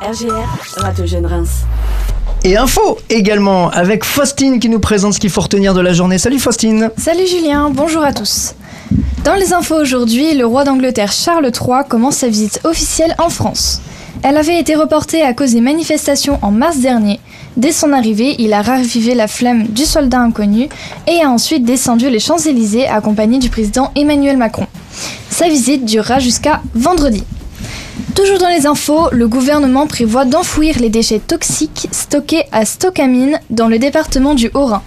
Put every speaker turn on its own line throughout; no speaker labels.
RGR, Radio Jeune Reims.
Et info également avec Faustine qui nous présente ce qu'il faut retenir de la journée. Salut Faustine
Salut Julien, bonjour à tous. Dans les infos aujourd'hui, le roi d'Angleterre Charles III commence sa visite officielle en France. Elle avait été reportée à cause des manifestations en mars dernier. Dès son arrivée, il a ravivé la flamme du soldat inconnu et a ensuite descendu les Champs-Élysées accompagné du président Emmanuel Macron. Sa visite durera jusqu'à vendredi. Toujours dans les infos, le gouvernement prévoit d'enfouir les déchets toxiques stockés à Stockamine dans le département du Haut-Rhin.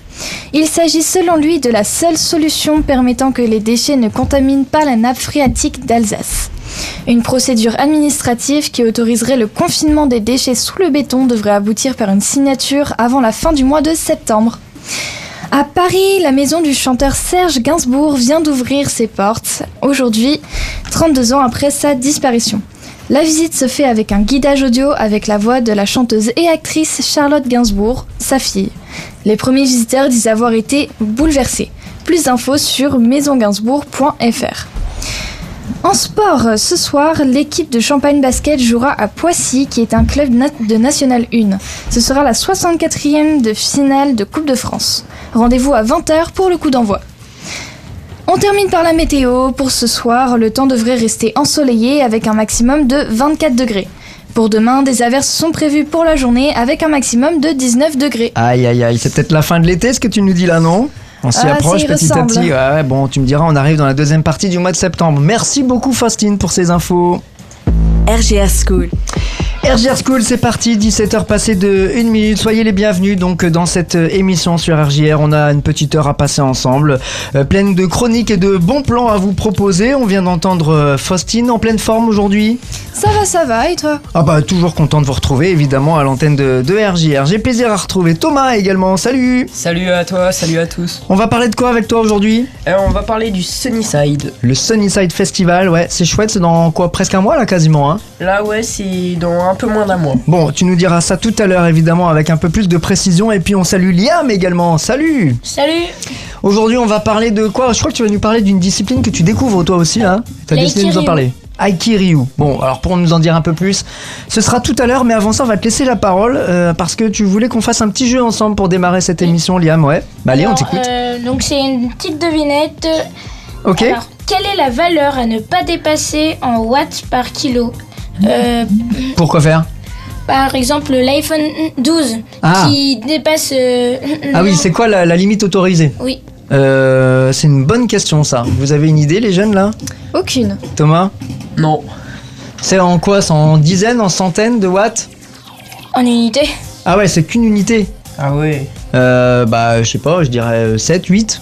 Il s'agit selon lui de la seule solution permettant que les déchets ne contaminent pas la nappe phréatique d'Alsace. Une procédure administrative qui autoriserait le confinement des déchets sous le béton devrait aboutir par une signature avant la fin du mois de septembre. À Paris, la maison du chanteur Serge Gainsbourg vient d'ouvrir ses portes, aujourd'hui, 32 ans après sa disparition. La visite se fait avec un guidage audio avec la voix de la chanteuse et actrice Charlotte Gainsbourg, sa fille. Les premiers visiteurs disent avoir été bouleversés. Plus d'infos sur maisongainsbourg.fr. En sport, ce soir, l'équipe de Champagne Basket jouera à Poissy, qui est un club de National 1. Ce sera la 64e de finale de Coupe de France. Rendez-vous à 20h pour le coup d'envoi. On termine par la météo. Pour ce soir, le temps devrait rester ensoleillé avec un maximum de 24 degrés. Pour demain, des averses sont prévues pour la journée avec un maximum de 19 degrés.
Aïe aïe aïe, c'est peut-être la fin de l'été ce que tu nous dis là, non? On s'y
Ah,
approche petit à petit. Ouais, bon, tu me diras, on arrive dans la deuxième partie du mois de septembre. Merci beaucoup Faustine pour ces infos.
RGR School.
RGR School, c'est parti, 17h passées de 1 minute. Soyez les bienvenus donc dans cette euh, émission sur RGR. On a une petite heure à passer ensemble, euh, pleine de chroniques et de bons plans à vous proposer. On vient d'entendre euh, Faustine en pleine forme aujourd'hui.
Ça va, ça va, et toi?
Ah bah toujours content de vous retrouver évidemment à l'antenne de, de RJR. J'ai plaisir à retrouver Thomas également. Salut
Salut à toi, salut à tous.
On va parler de quoi avec toi aujourd'hui?
Euh, on va parler du Sunnyside.
Le Sunnyside Festival, ouais, c'est chouette, c'est dans quoi? Presque un mois là quasiment, hein?
Là, ouais, c'est dans un peu moins d'un mois.
Bon, tu nous diras ça tout à l'heure évidemment avec un peu plus de précision et puis on salue Liam également. Salut
Salut
Aujourd'hui on va parler de quoi? Je crois que tu vas nous parler d'une discipline que tu découvres toi aussi, hein T'as décidé de nous en parler. Aikiryu. Bon, alors pour nous en dire un peu plus, ce sera tout à l'heure, mais avant ça, on va te laisser la parole euh, parce que tu voulais qu'on fasse un petit jeu ensemble pour démarrer cette émission, Liam, ouais. Bah allez, on t'écoute.
euh, donc c'est une petite devinette.
ok.
Alors, quelle est la valeur à ne pas dépasser en watts par kilo? Euh,
Pourquoi faire?
Par exemple, l'iPhone 12
Ah.
qui dépasse. euh,
Ah oui, c'est quoi la, la limite autorisée?
Oui.
Euh, C'est une bonne question ça. Vous avez une idée, les jeunes là?
Aucune.
Thomas?
Non.
C'est en quoi? C'est en dizaines, en centaines de watts?
En unité
Ah ouais, c'est qu'une unité.
Ah ouais.
Euh, bah, je sais pas, je dirais 7, 8.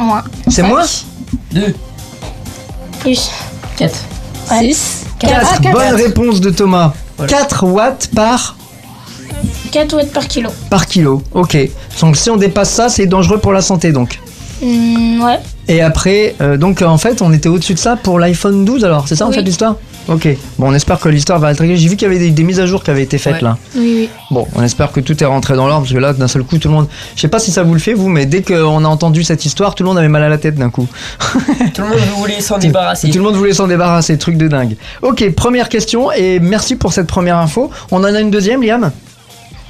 Moins.
C'est moins
2,
Plus.
4.
6.
4.
Ah, quatre.
Bonne réponse de Thomas.
Voilà.
4 watts par,
4 watts par kilo.
par kilo. Ok. Donc si on dépasse ça, c'est dangereux pour la santé donc.
Hmm, ouais.
Et après, euh, donc en fait, on était au-dessus de ça pour l'iPhone 12 alors, c'est ça en
Oui.
fait l'histoire? Ok. Bon, on espère que l'histoire va être réglée. J'ai vu qu'il y avait des, des mises à jour qui avaient été faites
Ouais.
là.
Oui, oui.
Bon, on espère que tout est rentré dans l'ordre parce que là, d'un seul coup, tout le monde. Je sais pas si ça vous le fait vous, mais dès qu'on a entendu cette histoire, tout le monde avait mal à la tête d'un coup.
Tout le monde voulait s'en débarrasser.
Tout le monde voulait s'en débarrasser, truc de dingue. Ok, première question et merci pour cette première info. On en a une deuxième, Liam?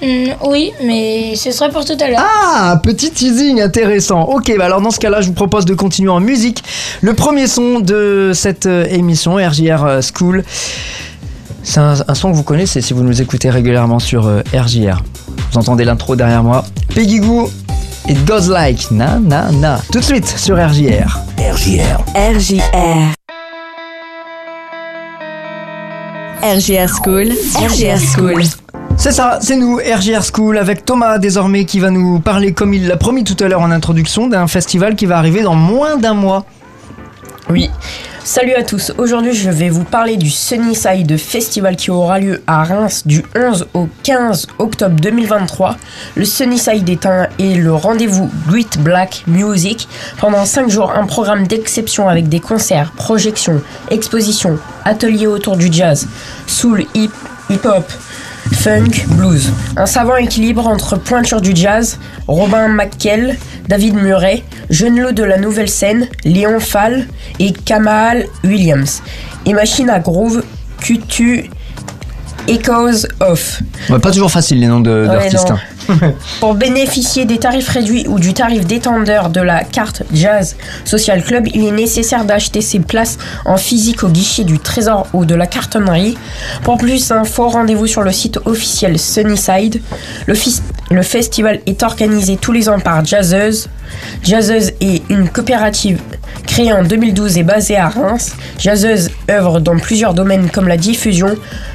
Hmm, oui, mais ce sera pour tout à l'heure.
Ah, petit teasing intéressant. Ok, bah alors dans ce cas-là, je vous propose de continuer en musique. Le premier son de cette euh, émission, RJR euh, School, c'est un, un son que vous connaissez si vous nous écoutez régulièrement sur euh, RJR. Vous entendez l'intro derrière moi. Peggy Goo, It Goes Like Na Na Na. Tout de suite sur RJR.
RJR. RGR School. RGR School.
C'est ça, c'est nous, RJR School, avec Thomas désormais qui va nous parler, comme il l'a promis tout à l'heure en introduction, d'un festival qui va arriver dans moins d'un mois.
Oui. Salut à tous. Aujourd'hui, je vais vous parler du Sunnyside Festival qui aura lieu à Reims du 11 au 15 octobre 2023. Le Sunnyside est, un, est le rendez-vous Great Black Music. Pendant 5 jours, un programme d'exception avec des concerts, projections, expositions, ateliers autour du jazz, soul, hip, hip-hop, funk, blues. Un savant équilibre entre pointure du jazz, Robin McKell, David Murray, jeune lot de la nouvelle scène, Léon Fall et Kamal Williams. Et machine à groove, Kutu Echoes of.
Ouais, pas toujours facile les noms
Ouais,
d'artistes. hein.
Pour bénéficier des tarifs réduits ou du tarif détendeur de la carte Jazz Social Club, il est nécessaire d'acheter ses places en physique au guichet du Trésor ou de la cartonnerie. Pour plus d'infos, rendez-vous sur le site officiel Sunnyside. Le festival est organisé tous les ans par Jazzeuse. Jazzeuse est une coopérative créée en 2012 et basée à Reims. Jazzeuse œuvre dans plusieurs domaines comme la diffusion,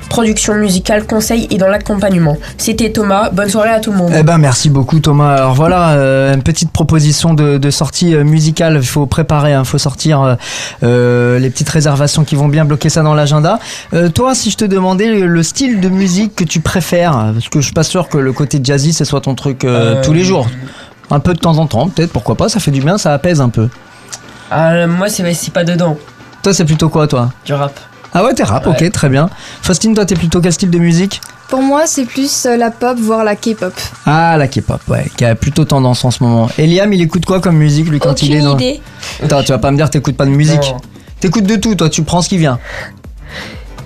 production musicale, conseil et dans l'accompagnement. C'était Thomas, bonne soirée à tout le monde.
Eh ben merci beaucoup Thomas. Alors voilà, euh, une petite proposition de, de sortie euh, musicale. Il faut préparer, il faut sortir euh, les petites réservations qui vont bien bloquer ça dans l'agenda. Euh, toi, si je te demandais le, le style de musique que tu préfères, parce que je suis pas sûr que le côté jazzy ce soit ton truc euh,
Euh,
tous les jours. Un peu de temps en temps, peut-être, pourquoi pas, ça fait du bien, ça apaise un peu.
Ah, moi, c'est pas dedans,
Toi, c'est plutôt quoi, toi?
Du rap.
Ah ouais, t'es rap,
Ouais.
ok, très bien. Faustine, toi, t'es plutôt quel style de musique?
Pour moi, c'est plus euh, la pop, voire la K-pop.
Ah, la K-pop, ouais, qui a plutôt tendance en ce moment. Et Liam, il écoute quoi comme musique, lui, quand il est dans...
idée.
Attends, tu vas pas me dire que t'écoutes pas de musique?
Non.
T'écoutes de tout, toi, tu prends ce qui vient.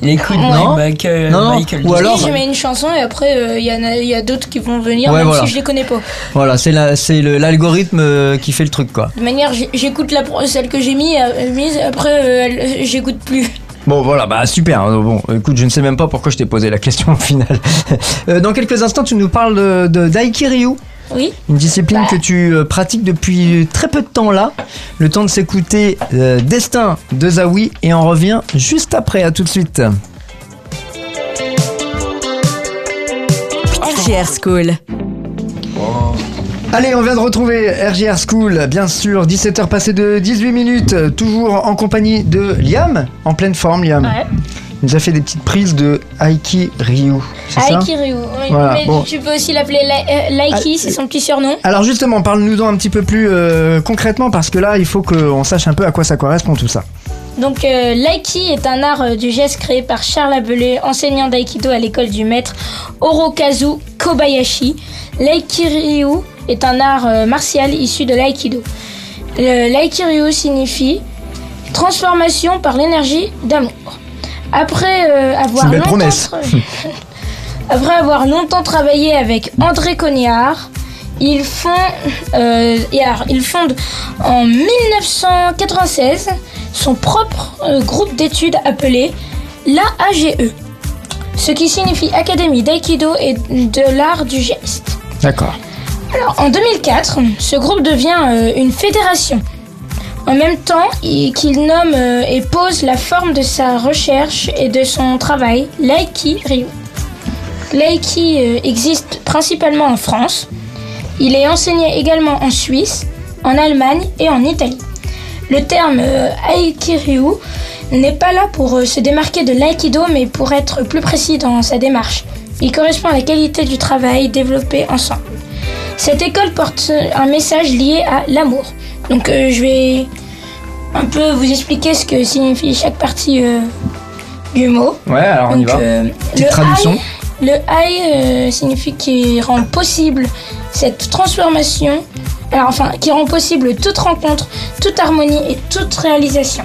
Il écoute
Non.
Michael,
Non, non.
Michael
Ou alors-
Oui, je mets une chanson et après euh, il y en a, il y a d'autres qui vont venir
Ouais,
même
voilà.
si je les connais pas.
Voilà, c'est la- c'est le- l'algorithme euh, qui fait le truc, quoi.
De manière, j'écoute la celle que j'ai mis, euh, mise, après euh, j'écoute plus.
Bon, voilà, bah super. hein. Bon, écoute, je ne sais même pas pourquoi je t'ai posé la question au final. Euh, Dans quelques instants, tu nous parles de, de d'Aikiryu,
Oui.
une discipline que tu euh, pratiques depuis très peu de temps là. Le temps de s'écouter euh, Destin de Zawi et on revient juste après. À tout de suite.
RGR School.
Allez, on vient de retrouver RGR School, bien sûr, 17h passées de 18 minutes, toujours en compagnie de Liam, en pleine forme, Liam.
Ouais.
Il nous a fait des petites prises de Aiki Ryu, c'est ça
Aikiryu. oui.
Voilà,
Mais
bon.
tu peux aussi l'appeler euh, Laiki, c'est son petit surnom.
Alors justement, parle-nous-en un petit peu plus euh, concrètement, parce que là, il faut qu'on sache un peu à quoi ça correspond tout ça.
Donc euh, l'aiki est un art euh, du geste créé par Charles Abelé, enseignant d'aïkido à l'école du maître Orokazu Kobayashi. L'aikiryu est un art euh, martial issu de l'aïkido. L'aikiryu signifie transformation par l'énergie d'amour. Après euh, avoir longtemps
promesse.
Après avoir longtemps travaillé avec André Cognard, ils font, euh, ils fondent en 1996 son propre euh, groupe d'études appelé l'AAGE, ce qui signifie Académie d'Aikido et de l'art du geste.
D'accord.
Alors, en 2004, ce groupe devient une fédération. En même temps il- qu'il nomme euh, et pose la forme de sa recherche et de son travail, l'Aiki Ryu. L'Aiki euh, existe principalement en France. Il est enseigné également en Suisse, en Allemagne et en Italie. Le terme euh, Aikiryu n'est pas là pour se démarquer de l'aïkido, mais pour être plus précis dans sa démarche. Il correspond à la qualité du travail développé ensemble. Cette école porte un message lié à l'amour. Donc euh, je vais un peu vous expliquer ce que signifie chaque partie euh, du mot.
Ouais, alors on y va.
euh,
Petite
le
traduction.
ai- le signifie qui rend possible cette transformation, alors enfin qui rend possible toute rencontre, toute harmonie et toute réalisation.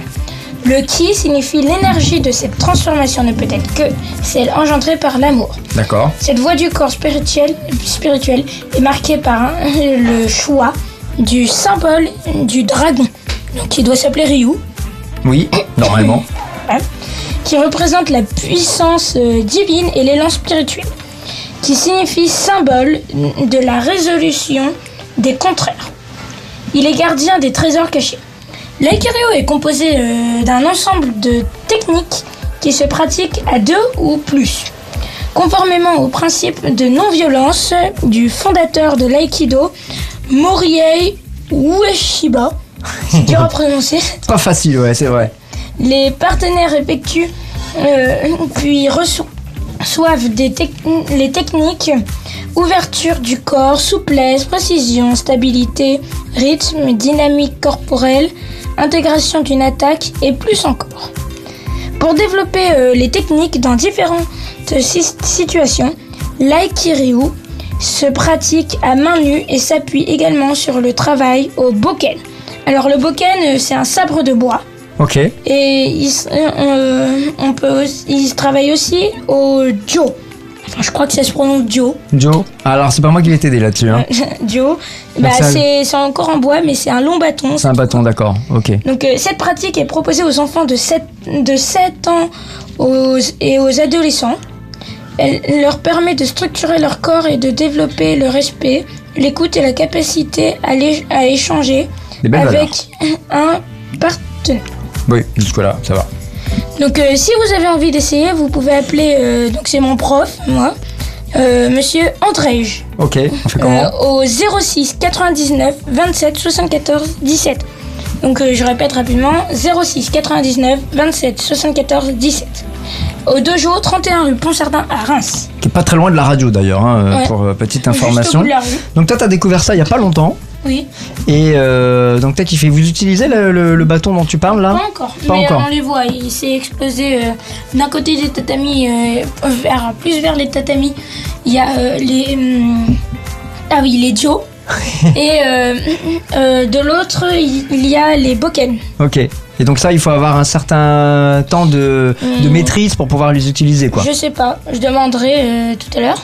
Le ki signifie l'énergie de cette transformation ne peut être que celle engendrée par l'amour.
D'accord.
Cette voie du corps spirituel, spirituel est marquée par hein, le choix du symbole du dragon, donc qui doit s'appeler Ryu,
Oui, normalement.
qui représente la puissance euh, divine et l'élan spirituel, qui signifie symbole de la résolution des contraires. Il est gardien des trésors cachés. L'aikiryu est composé euh, d'un ensemble de techniques qui se pratiquent à deux ou plus. Conformément au principe de non-violence du fondateur de l'aïkido, Moriei Ueshiba, c'est dur à prononcer,
Pas facile, ouais, c'est vrai.
les partenaires effectuent euh, puis reço- reçoivent des tec- les techniques ouverture du corps, souplesse, précision, stabilité, rythme, dynamique corporelle, intégration d'une attaque et plus encore. Pour développer euh, les techniques dans différentes si- situations, l'aikiryu se pratique à main nue et s'appuie également sur le travail au boken. Alors le boken, euh, c'est un sabre de bois
Ok.
Et il, euh, on peut il travaille aussi au Dio. Je crois que ça se prononce Dio.
Joe. Alors, c'est pas moi qui vais t'aider là-dessus. Hein.
Dio. Bah, c'est encore en bois, mais c'est un long bâton.
C'est un bâton, d'accord. Ok.
Donc euh, cette pratique est proposée aux enfants de 7, de 7 ans aux- et aux adolescents. Elle leur permet de structurer leur corps et de développer le respect, l'écoute et la capacité à, à échanger
valeurs.
avec un partenaire.
Oui, jusque-là, ça va.
Donc euh, si vous avez envie d'essayer, vous pouvez appeler, euh, donc c'est mon prof, moi, euh, monsieur Andrej,
Ok, on fait comment
euh, au 06 99 27 74 17. Donc je répète rapidement 06 99 27 74 17. Au dojo 31 rue Pont-Sardin à Reims.
Qui est pas très loin de la radio d'ailleurs, hein,
Ouais.
pour petite information. Donc toi, t'as découvert ça il y a pas longtemps.
Oui.
Et euh, donc t'as kiffé. Vous utilisez le, le- le bâton dont tu parles là?
Pas encore.
Pas
mais
encore.
on les voit. Il s'est explosé euh, d'un côté des tatamis euh, vers plus vers les tatamis. Il y a euh, les hum, ah oui les Joe. et euh, euh, de l'autre il y a les Boken.
Ok. Et donc ça, il faut avoir un certain temps de, de
Mm.
maîtrise pour pouvoir les utiliser quoi.
Je sais pas. Je demanderai euh, tout à l'heure.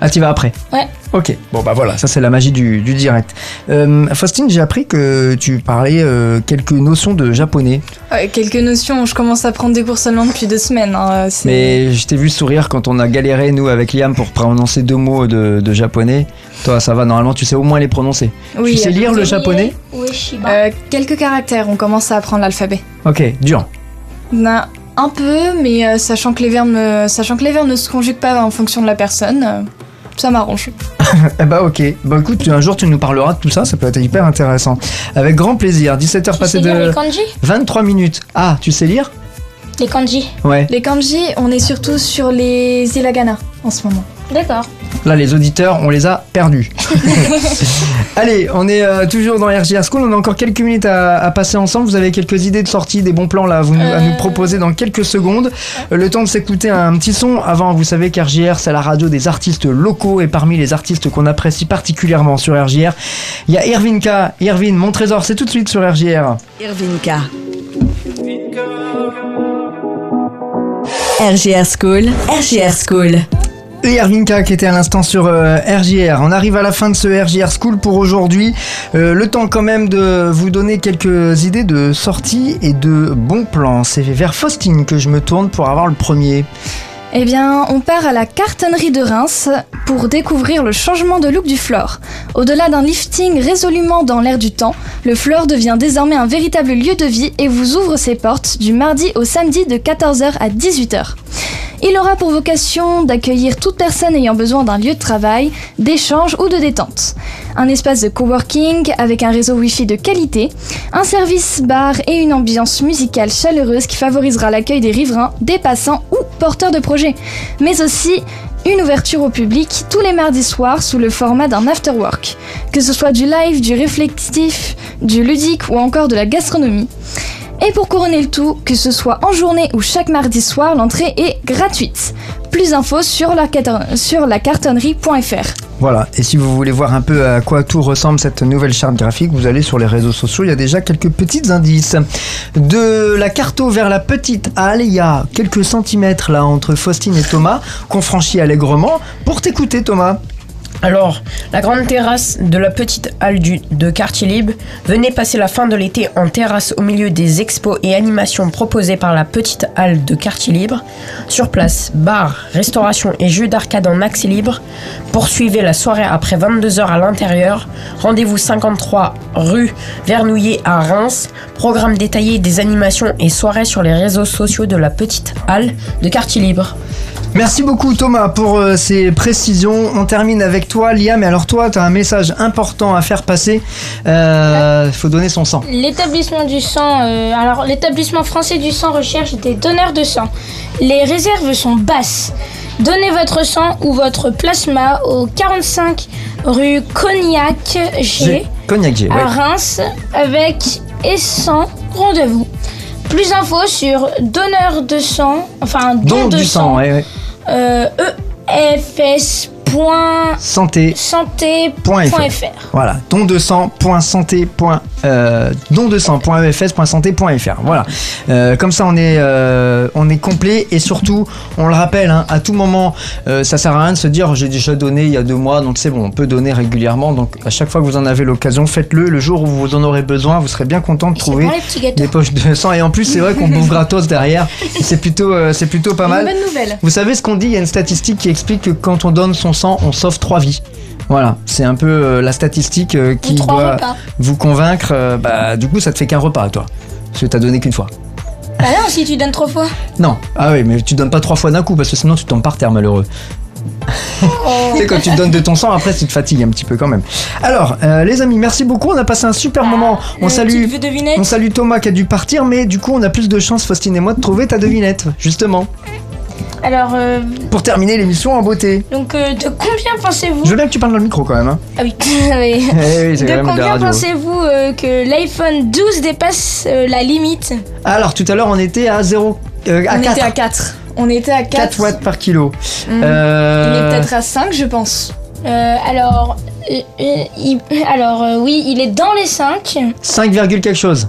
Ah, tu vas après
Ouais.
Ok, bon bah voilà, ça c'est la magie du, du direct. Euh, Faustine, j'ai appris que tu parlais euh, quelques notions de japonais,
Ouais, quelques notions, je commence à prendre des cours seulement depuis deux semaines. hein,
mais je t'ai vu sourire quand on a galéré, nous, avec Liam, pour prononcer deux mots de, de japonais. Toi, ça va, normalement, tu sais au moins les prononcer.
oui,
tu sais lire le japonais?
Oui,
euh, quelques caractères, on commence à apprendre l'alphabet.
Ok, dur.
Na- Un peu, mais euh, sachant, que les verbes, ne- sachant que les verbes ne se conjuguent pas en fonction de la personne, euh, ça m'arrange.
Eh bah ok, bah écoute, un jour tu nous parleras de tout ça, ça peut être hyper intéressant. Avec grand plaisir, 17h
tu
passées de
les kanji?
23 minutes. Ah, tu sais lire?
Les kanji.
Ouais.
Les kanji, on est surtout sur les hiragana en ce moment.
D'accord.
Là, les auditeurs, on les a perdus. Allez, on est euh, toujours dans RJR School. On a encore quelques minutes à, à passer ensemble. Vous avez quelques idées de sortie, des bons plans là à, vous, à
Euh.
nous proposer dans quelques secondes. Euh, Le temps de s'écouter un petit son. Avant, vous savez qu'RJR, c'est la radio des artistes locaux. Et parmi les artistes qu'on apprécie particulièrement sur RJR, il y a Irvin K. Irvin, mon trésor, c'est tout de suite sur RJR.
Irvin K. RGR School, RGR School.
Et Ervinka qui était à l'instant sur euh, RJR. On arrive à la fin de ce RJR School pour aujourd'hui. Euh, le temps quand même de vous donner quelques idées de sortie et de bons plans. C'est vers Faustine que je me tourne pour avoir le premier.
Eh bien, on part à la cartonnerie de Reims pour découvrir le changement de look du Flore. Au-delà d'un lifting résolument dans l'air du temps, le Flore devient désormais un véritable lieu de vie et vous ouvre ses portes du mardi au samedi de 14h à 18h. Il aura pour vocation d'accueillir toute personne ayant besoin d'un lieu de travail, d'échange ou de détente. Un espace de coworking avec un réseau Wi-Fi de qualité, un service bar et une ambiance musicale chaleureuse qui favorisera l'accueil des riverains, des passants ou porteurs de projets. Mais aussi une ouverture au public tous les mardis soirs sous le format d'un afterwork. Que ce soit du live, du réflexif, du ludique ou encore de la gastronomie. Et pour couronner le tout, que ce soit en journée ou chaque mardi soir, l'entrée est gratuite. Plus d'infos sur la, cartonnerie.fr.
Voilà, et si vous voulez voir un peu à quoi tout ressemble cette nouvelle charte graphique, vous allez sur les réseaux sociaux, il y a déjà quelques petits indices. De la carto vers la petite halle, il y a quelques centimètres là entre Faustine et Thomas qu'on franchit allègrement. Pour t'écouter Thomas,
Alors, la grande terrasse de la petite halle du, de Quartier Libre venait passer la fin de l'été en terrasse au milieu des expos et animations proposées par la petite halle de Quartier Libre. Sur place, bar, restauration et jeux d'arcade en accès libre. Poursuivez la soirée après 22h à l'intérieur. Rendez-vous 53 rue Vernouillet à Reims. Programme détaillé des animations et soirées sur les réseaux sociaux de la petite halle de Quartier Libre.
Merci beaucoup Thomas pour euh, ces précisions. On termine avec toi Liam. Et alors toi, tu as un message important à faire passer. Il faut donner son sang.
L'établissement du sang, euh, alors l'établissement français du sang recherche des donneurs de sang. Les réserves sont basses. Donnez votre sang ou votre plasma au 45 rue Cognac G
Cognac G. ouais.
à Reims avec et sans rendez-vous. Plus d'infos sur donneur de sang, enfin don,
Don
de
du sang,
sang,
ouais, ouais.
Euh, Point
Santé.
santé.fr.
Voilà, don de sang.santé. Euh, don. Voilà, Euh, comme ça on est, euh, on est complet et surtout, on le rappelle, hein, à tout moment, euh, ça sert à rien de se dire j'ai déjà donné il y a deux mois, donc c'est bon, on peut donner régulièrement. Donc à chaque fois que vous en avez l'occasion, faites-le. Le jour où vous en aurez besoin, vous serez bien content de trouver des poches de sang. Et en plus, c'est vrai qu'on bouffe gratos derrière. C'est plutôt, euh, c'est plutôt pas
Une
mal.
bonne nouvelle.
Vous savez ce qu'on dit? Il y a une statistique qui explique que quand on donne son sang, on sauve trois vies. Voilà, c'est un peu euh, la statistique euh, qui doit
repas.
vous convaincre. euh, bah, du coup, ça te fait qu'un repas, toi. Parce que t'as donné qu'une fois.
Bah non, si tu donnes trois fois.
Non, ah oui, mais tu donnes pas trois fois d'un coup parce que sinon tu tombes par terre, malheureux. tu sais, quand tu te donnes de ton sang, après tu te fatigues un petit peu quand même. Alors, euh, les amis, merci beaucoup. On a passé un super moment. On salue. On salue Thomas qui a dû partir, mais du coup, on a plus de chance, Faustine et moi, de trouver ta devinette, justement,
Alors, euh,
pour terminer l'émission en beauté.
donc, euh, de combien pensez-vous
Je veux bien que tu parles dans le micro quand même. Hein.
Ah oui. oui.
Eh oui, c'est
De
quand même de la
combien
radio.
pensez-vous euh, que l'iPhone 12 dépasse euh, la limite?
Alors, tout à l'heure, on était à 0. euh, à
On
4,
était à 4. On était à 4.
4 watts par kilo.
Il est peut-être à 5, je pense.
Euh, Alors, euh, euh, il- alors euh, oui, il est dans les 5.
5, virgule quelque chose.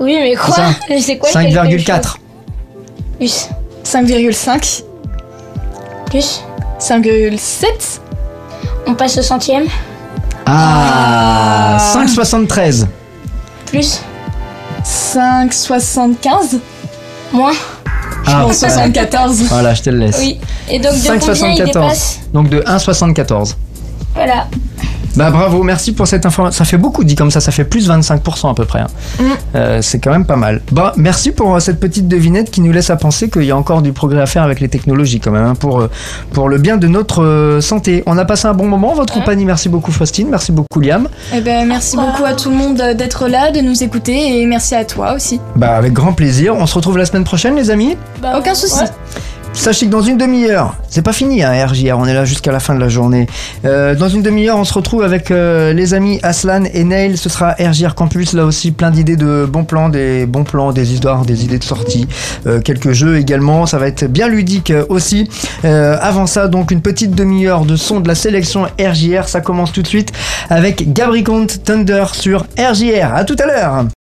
Oui, mais quoi?
Ça.
C'est quoi le quelque
5,4.
chose Plus.
5,5.
Plus.
5,7.
On passe au centième.
Ah,
Ah.
5,73.
Plus.
5,75.
Moins.
Ah,
Bon, 74.
Voilà, je te le laisse.
Oui. Et donc, de combien il
5,74.
dépasse
Donc de 1,74.
Voilà.
Bah bravo, merci pour cette information. Ça fait beaucoup dit comme ça, ça fait plus 25% à peu près. hein.
Mm.
Euh, c'est quand même pas mal. Bah merci pour euh, cette petite devinette qui nous laisse à penser qu'il y a encore du progrès à faire avec les technologies quand même, hein, pour, euh, pour le bien de notre euh, santé. On a passé un bon moment en votre compagnie. Merci beaucoup Faustine, merci beaucoup Liam.
Eh ben, merci beaucoup à tout le monde d'être là, de nous écouter et merci à toi aussi.
Bah avec grand plaisir. On se retrouve la semaine prochaine les amis.
Bah,
Aucun souci.
ouais.
Sachez que dans une demi-heure, c'est pas fini hein, RJR, on est là jusqu'à la fin de la journée. Euh, dans une demi-heure, on se retrouve avec euh, les amis Aslan et Neil. Ce sera RJR Campus, là aussi plein d'idées de bons plans, des bons plans, des histoires, des idées de sortie, euh, quelques jeux également. Ça va être bien ludique aussi. Avant ça, donc une petite demi-heure de son de la sélection RJR. Ça commence tout de suite avec Gabricont Thunder sur RJR. À tout à l'heure.